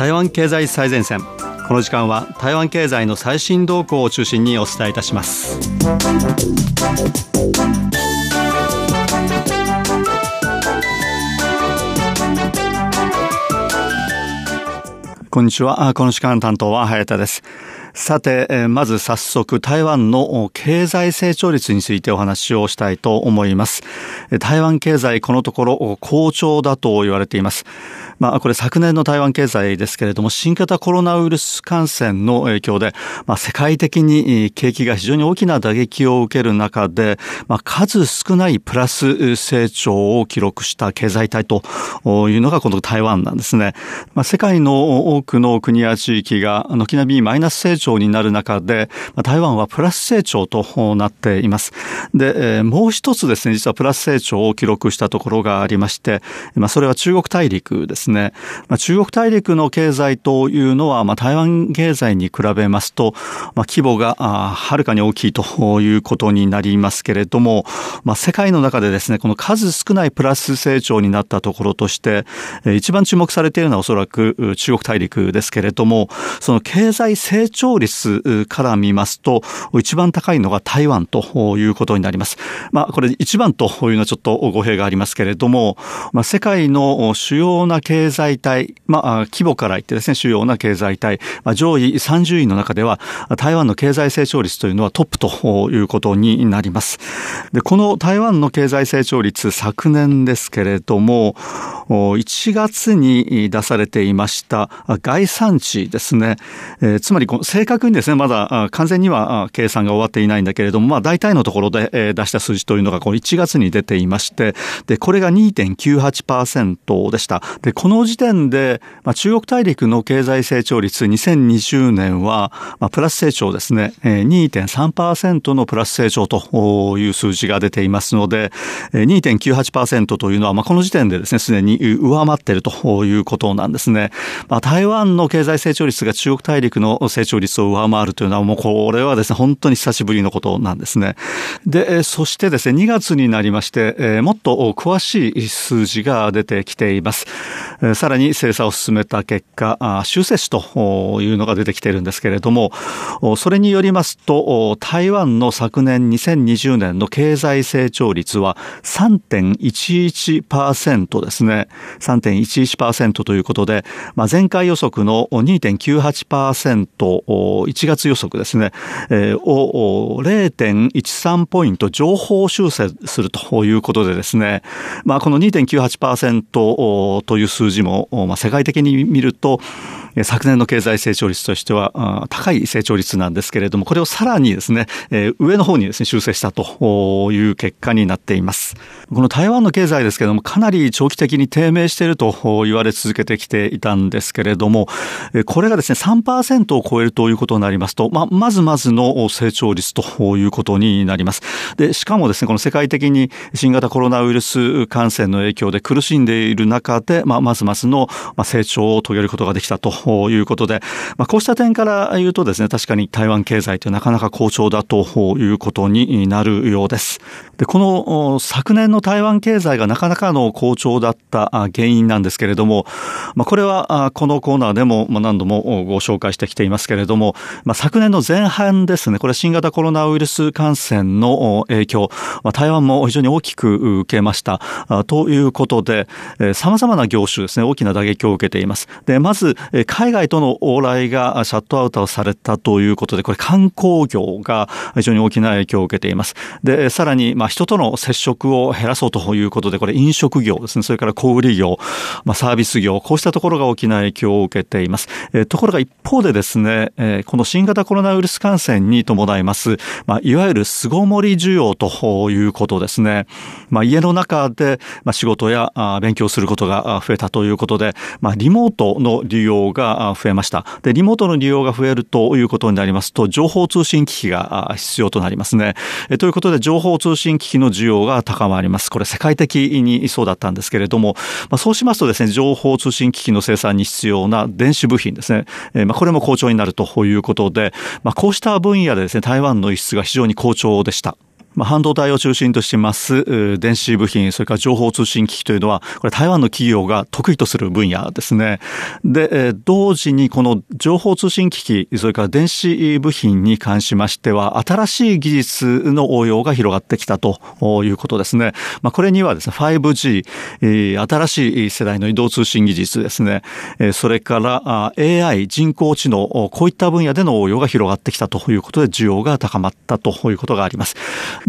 台湾経済最前線。この時間は台湾経済の最新動向を中心にお伝えいたします。こんにちは。この時間担当は早田です。さて、まず早速台湾の経済成長率についてお話をしたいと思います。台湾経済このところ好調だと言われています。まあ、これ昨年の台湾経済ですけれども、新型コロナウイルス感染の影響で、まあ、世界的に景気が非常に大きな打撃を受ける中で、まあ、数少ないプラス成長を記録した経済体というのがこの台湾なんですね。まあ、世界の多くの国や地域が軒並みマイナス成長になる中で、台湾はプラス成長となっています。で、もう一つですね、実はプラス成長を記録したところがありまして、まあ、それは中国大陸ですね。まあ、中国大陸の経済というのは、まあ、台湾経済に比べますと、まあ、規模がはるかに大きいということになりますけれども、まあ、世界の中でですね、この数少ないプラス成長になったところとして、一番注目されているのはおそらく中国大陸ですけれども、その経済成長率から見ますと、一番高いのが台湾ということになります。まあ、これ一番というのはちょっと語弊がありますけれども、まあ、世界の主要な経済体、まあ、規模から言ってですね、主要な経済体、まあ、上位30位の中では、台湾の経済成長率というのはトップということになります。で、この台湾の経済成長率、昨年ですけれども、1月に出されていました概算値ですね。えー、つまり、正確にですね、まだ完全には計算が終わっていないんだけれども、まあ、大体のところで出した数字というのが、この1月に出ていまして、で、これが2.98%でした。で、この時点で、まあ、中国大陸の経済成長率2020年は、まあ、プラス成長ですね、2.3%のプラス成長という数字が出ていますので、2.98%というのは、まあ、この時点でですね、すでに上回っているということなんですね。まあ、台湾の経済成長率が中国大陸の成長率を上回るというのは、もうこれはですね、本当に久しぶりのことなんですね。で、そしてですね、2月になりまして、もっと詳しい数字が出てきています。さらに精査を進めた結果、修正値というのが出てきているんですけれども、それによりますと、台湾の昨年2020年の経済成長率は3.11%ですね。3.11%ということで、まあ、前回予測の2.98%、1月予測ですね、えーを0.13ポイント情報修正するということでですね、まあ、この2.98%という数字も、まあ、世界的に見ると、昨年の経済成長率としては高い成長率なんですけれども、これをさらにですね、上の方にですね、修正したという結果になっています。この台湾の経済ですけれども、かなり長期的に低迷していると言われ続けてきていたんですけれども、これがですね、3%を超えるということになりますと、まあ、まずまずの成長率ということになります。で、しかもですね、この世界的に新型コロナウイルス感染の影響で苦しんでいる中で、まあ、まずまずの成長を遂げることができたということで、まあ、こうした点から言うとですね、確かに台湾経済というなかなか好調だということになるようです。で、この昨年の台湾経済がなかなかの好調だった原因なんですけれども、まあ、これはこのコーナーでも何度もご紹介してきていますけれども、もまあ、昨年の前半ですね、これ新型コロナウイルス感染の影響、まあ、台湾も非常に大きく受けました。ということで、様々な業種ですね、大きな打撃を受けています。で、まず、海外との往来がシャットアウトされたということで、これ観光業が非常に大きな影響を受けています。で、さらに、まあ、人との接触を減らそうということで、これ飲食業ですね、それから小売業、まあ、サービス業、こうしたところが大きな影響を受けています。えところが一方でですね、ええこの新型コロナウイルス感染に伴います、まあ、いわゆる巣ごもり需要ということですね。まあ、家の中で、まあ、仕事やあ勉強することが増えたということで、まあ、リモートの利用が増えました。で、リモートの利用が増えるということになりますと、情報通信機器が必要となりますね。えということで、情報通信機器の需要が高まります。これ世界的にそうだったんですけれども、まあ、そうしますとですね、情報通信機器の生産に必要な電子部品ですね、えまあ、これも好調になるとということで、まあ、こうした分野でですね、台湾の輸出が非常に好調でした。まあ、半導体を中心としてます電子部品、それから情報通信機器というのは、これ台湾の企業が得意とする分野ですね。で、同時にこの情報通信機器、それから電子部品に関しましては、新しい技術の応用が広がってきたということですね。まあ、これにはですね、5G、新しい世代の移動通信技術ですね、それから AI、人工知能、こういった分野での応用が広がってきたということで、需要が高まったということがあります。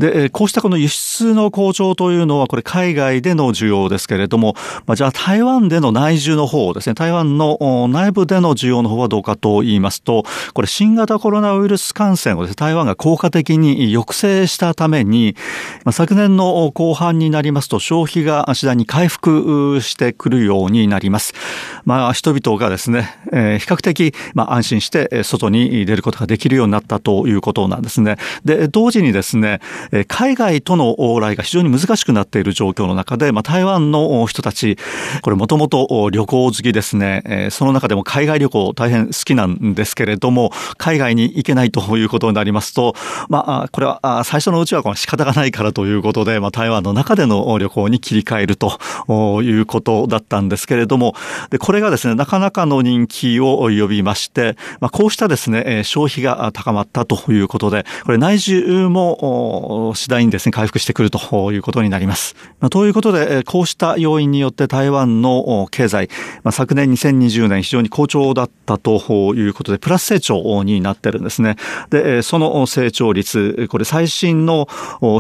で、こうしたこの輸出の好調というのは、これ海外での需要ですけれども、まあ、じゃあ台湾での内需の方ですね、台湾の内部での需要の方はどうかと言いますと、これ新型コロナウイルス感染をですね、台湾が効果的に抑制したために、まあ、昨年の後半になりますと消費が次第に回復してくるようになります。まあ、人々がですね、えー、比較的、まあ、安心して外に出ることができるようになったということなんですね。で、同時にですね、え海外との往来が非常に難しくなっている状況の中で、まあ、台湾の人たち、これもともと旅行好きですね、えその中でも海外旅行大変好きなんですけれども、海外に行けないということになりますと、まあ、これは最初のうちはこの仕方がないからということで、まあ、台湾の中での旅行に切り替えるということだったんですけれども、で、これがですね、なかなかの人気を呼びまして、まあ、こうしたですね、消費が高まったということで、これ内需も次第にですね、回復してくるということになります。まあ、ということで、こうした要因によって台湾の経済、まあ、昨年2020年非常に好調だったということで、プラス成長になってるんですね。で、その成長率、これ最新の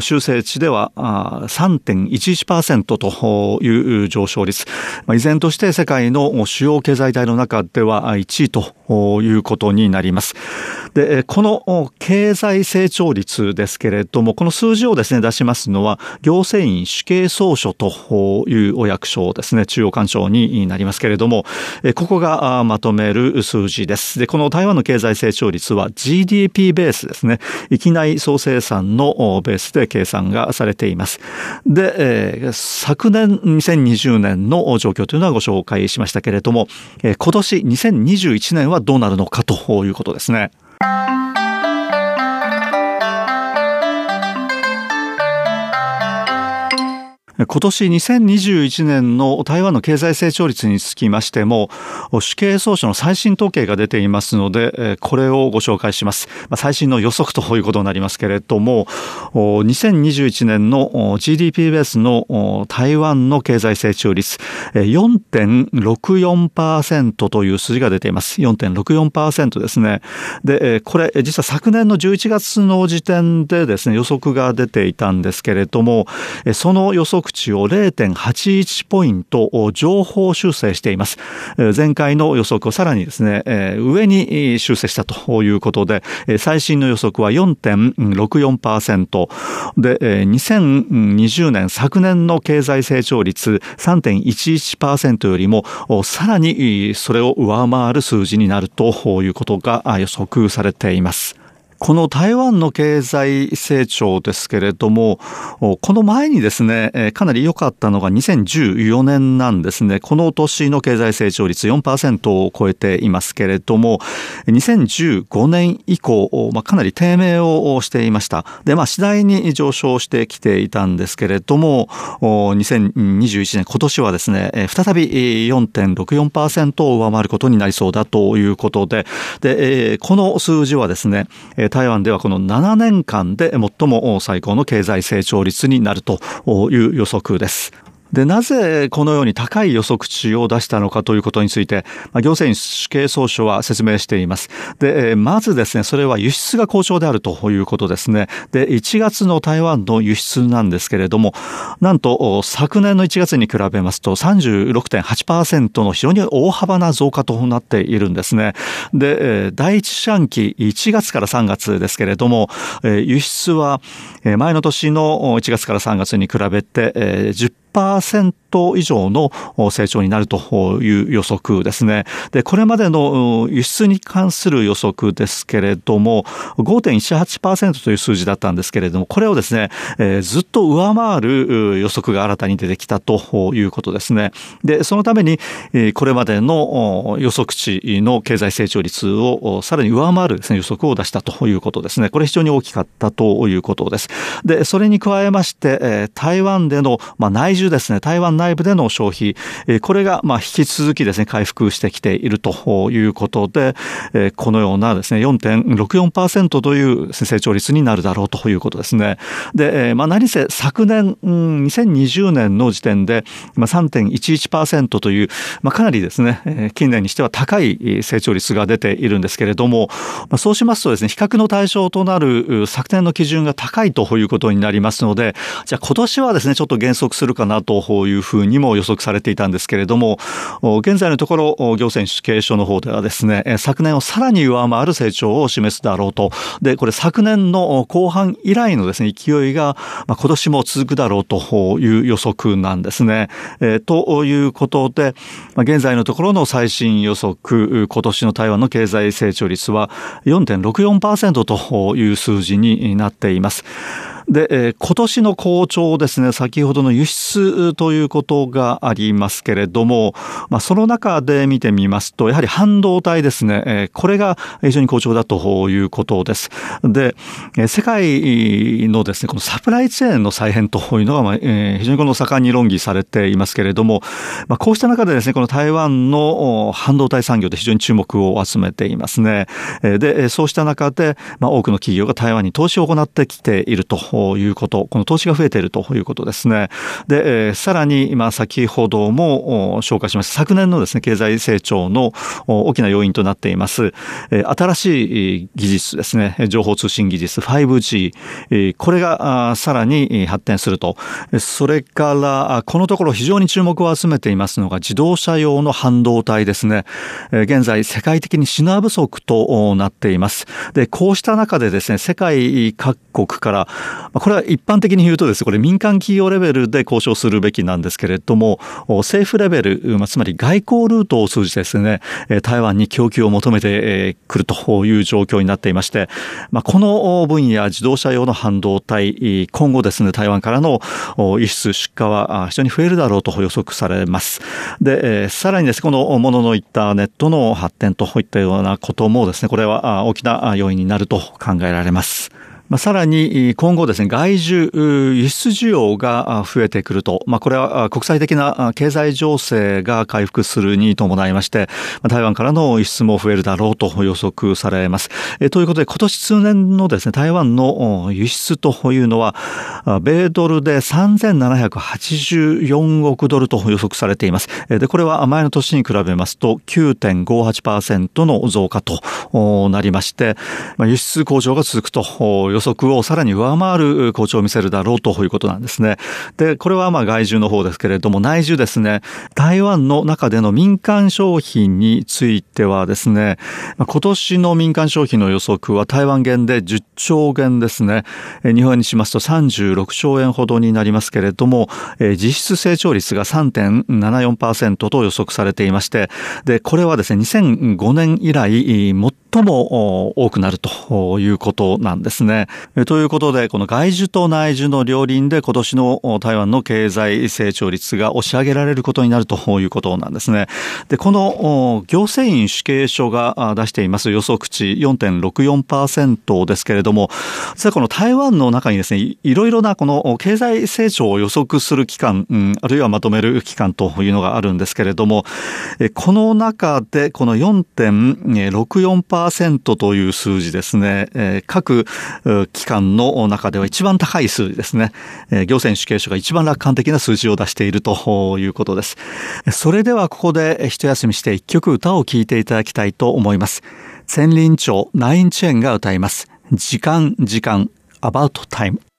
修正値では3.11%という上昇率。依然として世界の主要経済体の中では1位ということになります。で、この経済成長率ですけれども、この数字をですね、出しますのは、行政院主計総書というお役所ですね、中央官庁になりますけれども、ここがまとめる数字です。で、この台湾の経済成長率は GDP ベースですね、域内総生産のベースで計算がされています。で、昨年2020年の状況というのはご紹介しましたけれども、今年2021年はどうなるのかということですね。thank you 今年2021年の台湾の経済成長率につきましても、主計総書の最新統計が出ていますので、これをご紹介します。最新の予測ということになりますけれども、2021年の GDP ベースの台湾の経済成長率、4.64%という数字が出ています。4.64%ですね。で、これ、実は昨年の11月の時点でですね、予測が出ていたんですけれども、その予測値を0.81ポイント情報修正しています。前回の予測をさらにですね、上に修正したということで、最新の予測は4.64%で、2020年昨年の経済成長率3.11%よりもさらにそれを上回る数字になるということが予測されています。この台湾の経済成長ですけれども、この前にですね、かなり良かったのが2014年なんですね。この年の経済成長率4%を超えていますけれども、2015年以降、かなり低迷をしていました。で、まあ、次第に上昇してきていたんですけれども、2021年、今年はですね、再び4.64%を上回ることになりそうだということで、で、この数字はですね、台湾ではこの7年間で最も最高の経済成長率になるという予測です。で、なぜこのように高い予測値を出したのかということについて、行政主計総書は説明しています。で、まずですね、それは輸出が好調であるということですね。で、1月の台湾の輸出なんですけれども、なんと昨年の1月に比べますと36.8%の非常に大幅な増加となっているんですね。で、第一四半期1月から3月ですけれども、輸出は前の年の1月から3月に比べて10% 10%以上の成長になるという予測ですね。で、これまでの輸出に関する予測ですけれども、5.18%という数字だったんですけれども、これをですね、えー、ずっと上回る予測が新たに出てきたということですね。で、そのために、これまでの予測値の経済成長率をさらに上回るです、ね、予測を出したということですね。これ非常に大きかったということです。で、それに加えまして、台湾での、内需ですね、台湾内部での消費、これが、まあ、引き続きですね、回復してきているということで、このようなですね、4.64%という成長率になるだろうということですね。で、まあ、何せ昨年、2020年の時点で、まあ、3.11%という、まあ、かなりですね、近年にしては高い成長率が出ているんですけれども、まあ、そうしますとですね、比較の対象となる昨年の基準が高いということになりますので、じゃあ今年はですね、ちょっと減速するかななというふうにも予測されていたんですけれども、現在のところ、行政主計書の方ではですね、昨年をさらに上回る成長を示すだろうと。で、これ昨年の後半以来のですね、勢いが、まあ、今年も続くだろうという予測なんですね。え、ということで、現在のところの最新予測、今年の台湾の経済成長率は4.64%という数字になっています。で、えー、今年の好調ですね、先ほどの輸出ということがありますけれども、まあ、その中で見てみますと、やはり半導体ですね、えー、これが非常に好調だということです。で、えー、世界のですね、このサプライチェーンの再編というのが、まあえー、非常にこの盛んに論議されていますけれども、まあ、こうした中でですね、この台湾の半導体産業で非常に注目を集めていますね。で、そうした中で、まあ、多くの企業が台湾に投資を行ってきているとということ、この投資が増えているということですね。で、えー、さらに、今先ほども紹介しました、昨年のですね、経済成長の大きな要因となっていますえ、新しい技術ですね、情報通信技術 5G え、これがさらに発展すると。それから、このところ非常に注目を集めていますのが自動車用の半導体ですね。現在世界的に品不足となっています。で、こうした中でですね、世界各国から、これは一般的に言うとですね、これ民間企業レベルで交渉するべきなんですけれども、政府レベル、つまり外交ルートを通じてですね、台湾に供給を求めてくるという状況になっていまして、まあ、この分野、自動車用の半導体、今後ですね、台湾からの輸出、出荷は非常に増えるだろうと予測されます。で、さらにですね、このもののインターネットの発展といったようなこともですね、これは大きな要因になると考えられます。まあ、さらに今後ですね、外需、輸出需要が増えてくると、まあ、これは国際的な経済情勢が回復するに伴いまして、台湾からの輸出も増えるだろうと予測されます。ということで、今年通年のですね、台湾の輸出というのは、米ドルで3784億ドルと予測されています。で、これは前の年に比べますと9.58%の増加となりまして、輸出向上が続くと予測をさらに上回る好調を見せるだろうということなんですね。で、これはまあ外需の方ですけれども、内需ですね、台湾の中での民間商品についてはですね、今年の民間消費の予測は台湾元で10兆元ですね。日本にしますと36兆円ほどになりますけれども、実質成長率が3.74%と予測されていまして、で、これはですね、2005年以来、最も多くなるということなんですね。ということで、この外需と内需の両輪で今年の台湾の経済成長率が押し上げられることになるということなんですね。で、この行政院主計所が出しています予測値4.64%ですけれども、実はこの台湾の中にですね、いろいろなこの経済成長を予測する機関、あるいはまとめる機関というのがあるんですけれども、この中でこの4.64%という数字ですね、各機関の中では一番高い数字ですね。行政主計所が一番楽観的な数字を出しているということです。それではここで一休みして一曲歌を聴いていただきたいと思います。千林町ナインチェーンが歌います。時間、時間、about time。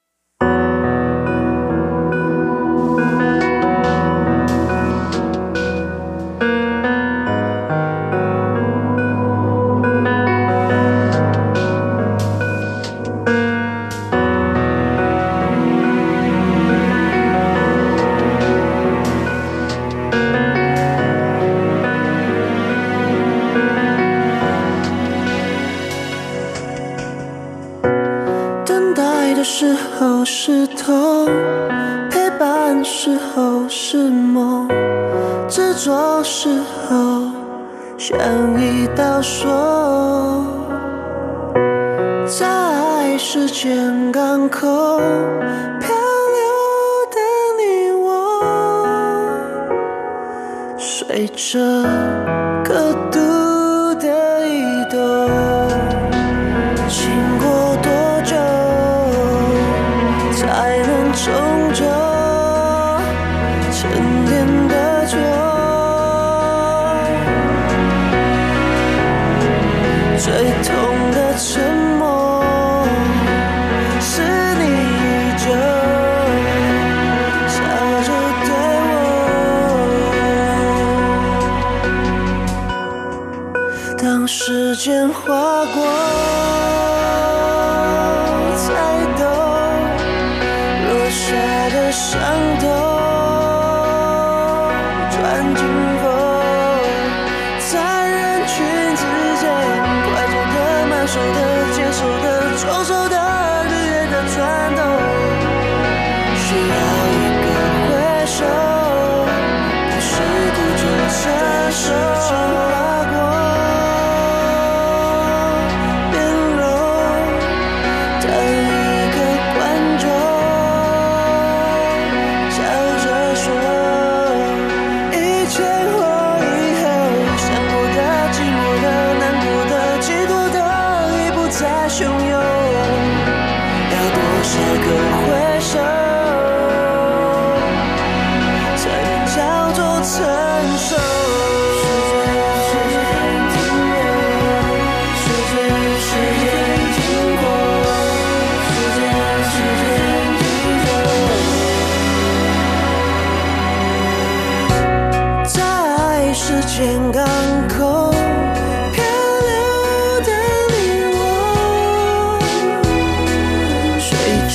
陪伴时候是梦执着时候像一道锁在时间港口漂流的你我随着刻度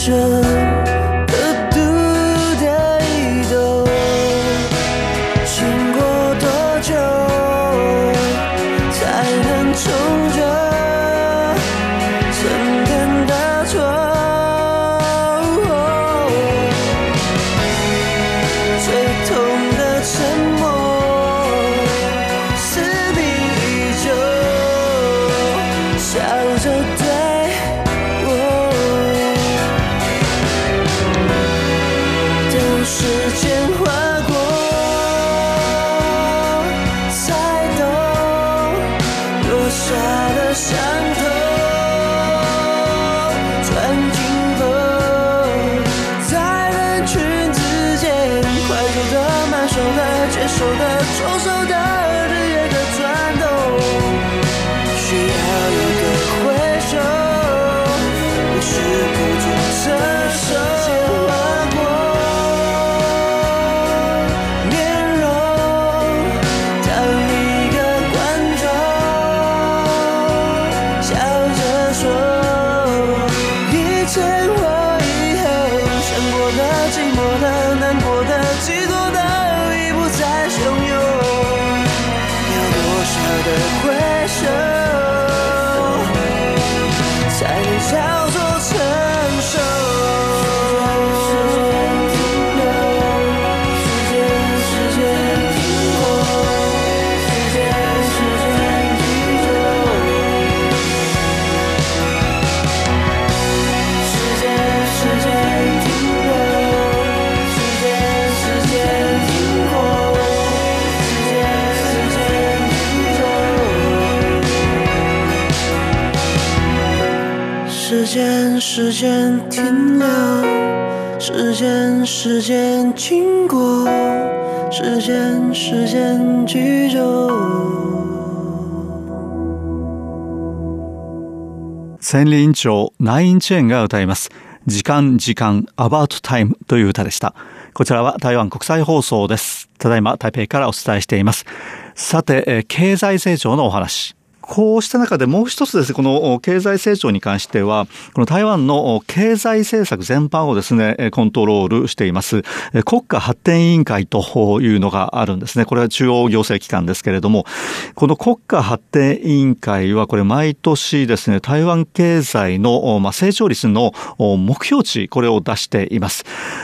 treasure 受的间，时间停留，时间，时间经过，时间，时间居住。千里院長ナインチェーンが歌います。時間、時間、アバウトタイムという歌でした。こちらは台湾国際放送です。ただいま台北からお伝えしています。さて、経済成長のお話。こうした中でもう一つですね、この経済成長に関しては、この台湾の経済政策全般をですね、コントロールしています、国家発展委員会というのがあるんですね。これは中央行政機関ですけれども、この国家発展委員会はこれ毎年ですね、台湾経済の成長率の目標値、これを出しています。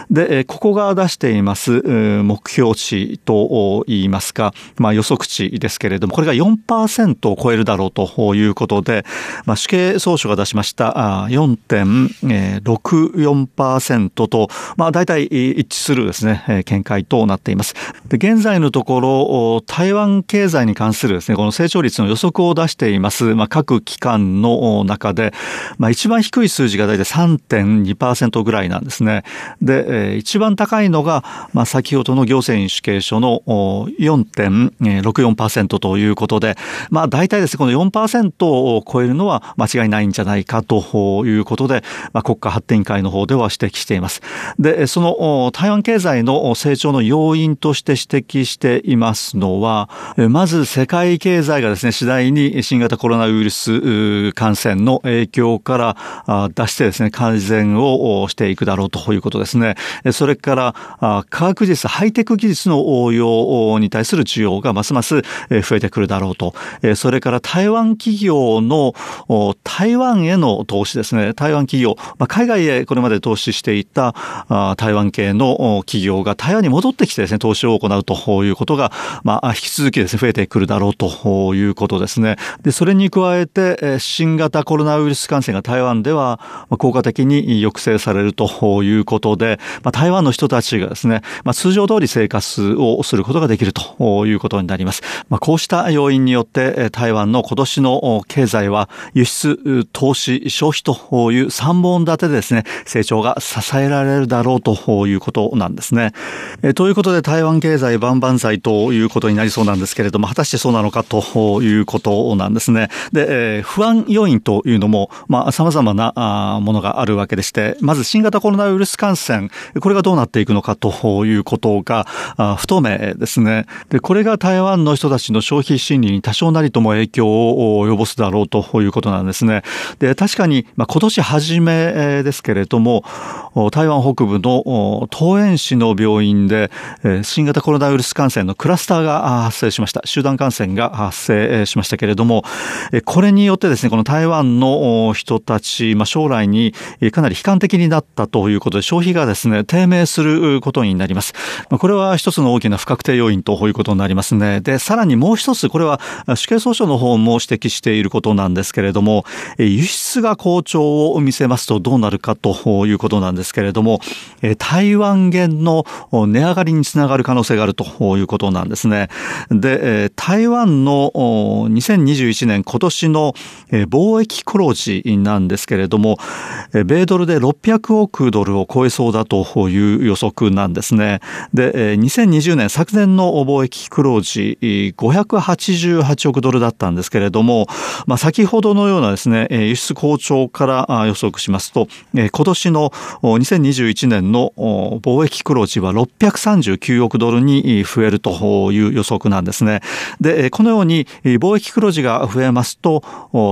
で、ここが出しています目標値と言いますか、まあ予測値ですけれども、これが4%を超えるだろうということで、まあ、主計総書が出しました4.64%と、まあ、大体一致するですね、見解となっています。で、現在のところ、台湾経済に関するですね、この成長率の予測を出しています、まあ、各機関の中で、まあ、一番低い数字が大体3.2%ぐらいなんですね。で、一番高いのが、まあ、先ほどの行政院主計書の4.64%ということで、まあ、大体ですね、この4%を超えるのは間違いないんじゃないかということで、まあ、国家発展会の方では指摘しています。で、その台湾経済の成長の要因として指摘していますのは、まず世界経済がですね、次第に新型コロナウイルス感染の影響から出してですね、改善をしていくだろうということですね。それから、科学技術、ハイテク技術の応用に対する需要がますます増えてくるだろうと。それから台湾企業の台湾への投資ですね。台湾企業、まあ、海外へこれまで投資していた台湾系の企業が台湾に戻ってきてですね、投資を行うということが、まあ、引き続きですね、増えてくるだろうということですね。で、それに加えて、新型コロナウイルス感染が台湾では効果的に抑制されるということで、まあ、台湾の人たちがですね、まあ、通常通り生活をすることができるということになります。まあ、こうした要因によって、台湾の今年の経済は輸出、投資、消費という3本立てでですね、成長が支えられるだろうということなんですね。えということで台湾経済万々歳ということになりそうなんですけれども、果たしてそうなのかということなんですね。で、え不安要因というのも、まあ、様々なものがあるわけでして、まず新型コロナウイルス感染、これがどうなっていくのかということが不透明ですね。で、これが台湾の人たちの消費心理に多少なりとも影響を及ぼすだろうということなんですね。で、確かに、まあ、今年初めですけれども、台湾北部の桃園市の病院で、新型コロナウイルス感染のクラスターが発生しました。集団感染が発生しましたけれども、これによってですね、この台湾の人たち、まあ、将来にかなり悲観的になったということで、消費がですね、低迷することになります。これは一つの大きな不確定要因ということになりますね。で、さらにもう一つ、これは主計総書の方も指摘していることなんですけれども、輸出が好調を見せますとどうなるかということなんですけれども、台湾元の値上がりにつながる可能性があるということなんですね。で、台湾の2021年今年の貿易黒字なんですけれども、米ドルで600億ドルを超えそうだという予測なんですね。で、2020年昨年の貿易黒字588億ドルだったんですけれども、まあ、先ほどのようなですね、輸出好調から予測しますと、今年の2021年の貿易黒字は639億ドルに増えるという予測なんですね。で、このように貿易黒字が増えますと、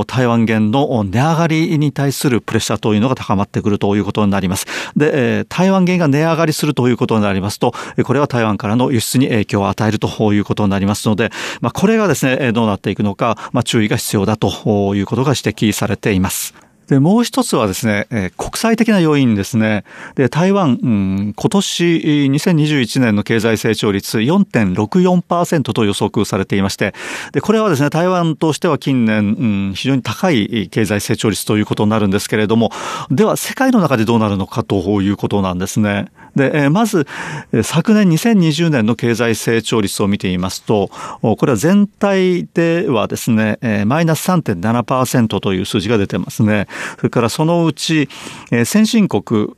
台湾元の値上がりに対するプレッシャーというのが高まってくるということになります。で、台湾元が値上がりするということになりますと、これは台湾からの輸出に影響を与えるということになりますので、まあ、これがですね、どうなっていくのか、まあ、注意が必要だということが指摘されています。で、もう一つはですね、え国際的な要因ですね。で、台湾、うん、今年2021年の経済成長率4.64%と予測されていまして、で、これはですね、台湾としては近年、うん、非常に高い経済成長率ということになるんですけれども、では世界の中でどうなるのかということなんですね。で、まず、昨年2020年の経済成長率を見てみますと、これは全体ではですね、マイナス3.7%という数字が出てますね。それからそのうち、先進国、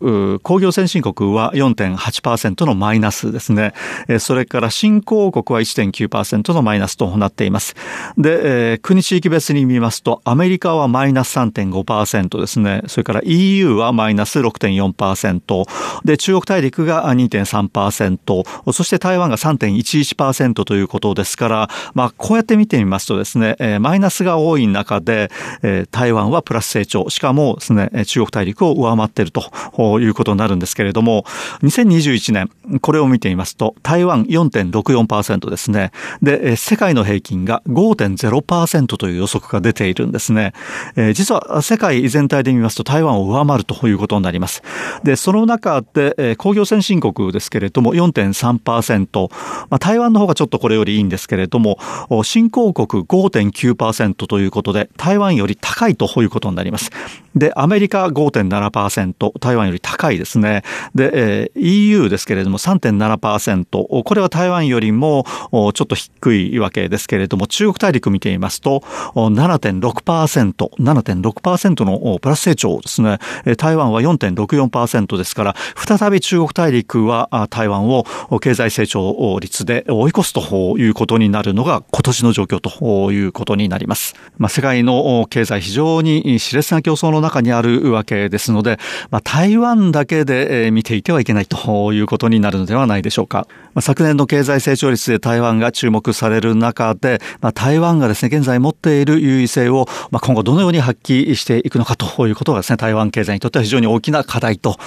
工業先進国は4.8%のマイナスですね。それから新興国は1.9%のマイナスとなっています。で、国地域別に見ますと、アメリカはマイナス3.5%ですね。それから EU はマイナス6.4%。で、中国大陸が2.3%。そして台湾が3.11%ということですから、まあ、こうやって見てみますとですね、マイナスが多い中で、台湾はプラス成長。しかもですね、中国大陸を上回っているということになるんですけれども、2021年、これを見てみますと、台湾4.64%ですね。で、世界の平均が5.0%という予測が出ているんですね。実は世界全体で見ますと台湾を上回るということになります。で、その中で、えー、工業先進国ですけれども4.3%、まあ、台湾の方がちょっとこれよりいいんですけれども、新興国5.9%ということで、台湾より高いということになります。で、アメリカ5.7%、台湾より高いですね。で、えー、EU ですけれども3.7%、これは台湾よりもちょっと低いわけですけれども、中国大陸見てみますと7.6%、7.6%のプラス成長ですね。台湾は4.64%ですから、再び中国大陸は台湾を経済成長率で追い越すということになるのが今年の状況ということになります。まあ、世界の経済非常に熾烈な競争の中にあるわけですので、まあ、台湾だけで見ていてはいけないということになるのではないでしょうか。まあ、昨年の経済成長率で台湾が注目される中で、まあ、台湾がですね、現在持っている優位性を、まあ、今後どのように発揮していくのかということがですね、台湾経済にとっては非常に大きな課題と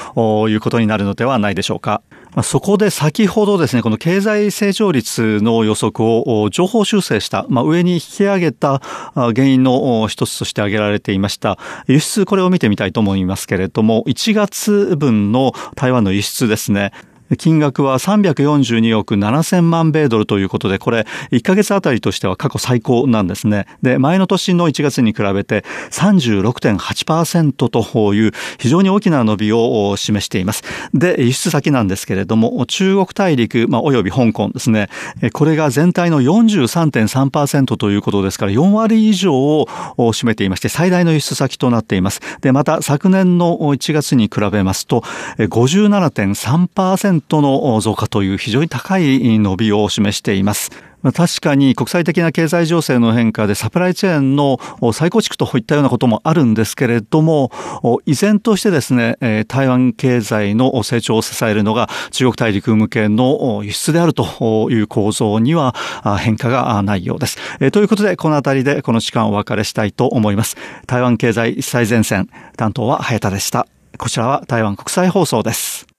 いうことになるのではないないでしょうか？そこで先ほどですね、この経済成長率の予測を情報修正した、まあ、上に引き上げた原因の一つとして挙げられていました。輸出、これを見てみたいと思いますけれども、1月分の台湾の輸出ですね。金額は342億7000万米ドルということで、これ、1ヶ月あたりとしては過去最高なんですね。で、前の年の1月に比べて36.8%という非常に大きな伸びを示しています。で、輸出先なんですけれども、中国大陸、まあ、および香港ですね。これが全体の43.3%ということですから、4割以上を占めていまして、最大の輸出先となっています。で、また昨年の1月に比べますと、57.3%の増加という非常に高い伸びを示しています。確かに国際的な経済情勢の変化でサプライチェーンの再構築といったようなこともあるんですけれども、依然としてですね、台湾経済の成長を支えるのが中国大陸向けの輸出であるという構造には変化がないようです。ということで、この辺りでこの時間お別れしたいと思います。台湾経済最前線、担当は早田でした。こちらは台湾国際放送です。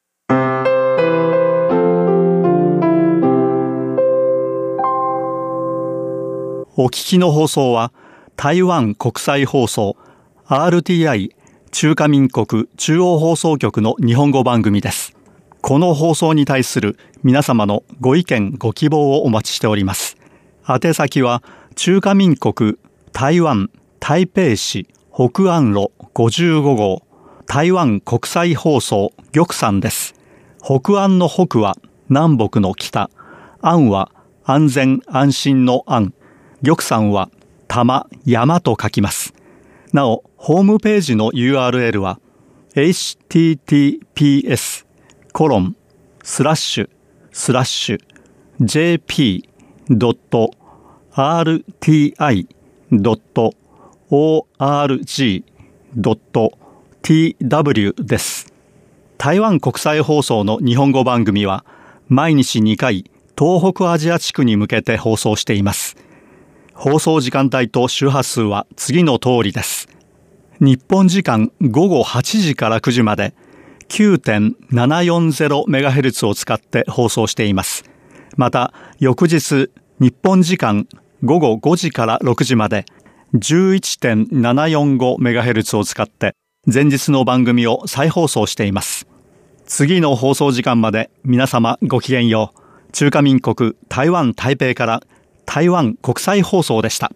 お聞きの放送は台湾国際放送 RTI 中華民国中央放送局の日本語番組です。この放送に対する皆様のご意見ご希望をお待ちしております。宛先は中華民国台湾台北市北安路55号台湾国際放送玉山です。北安の北は南北の北、安は安全安心の安、玉山は玉、山と書きます。なお、ホームページの URL は https コロンスラッシュスラッシュ jp.rti.org.tw です。台湾国際放送の日本語番組は毎日2回東北アジア地区に向けて放送しています。放送時間帯と周波数は次の通りです。日本時間午後8時から9時まで 9.740MHz を使って放送しています。また、翌日日本時間午後5時から6時まで 11.745MHz を使って前日の番組を再放送しています。次の放送時間まで皆様ごきげんよう。中華民国台湾台北から台湾国際放送でした。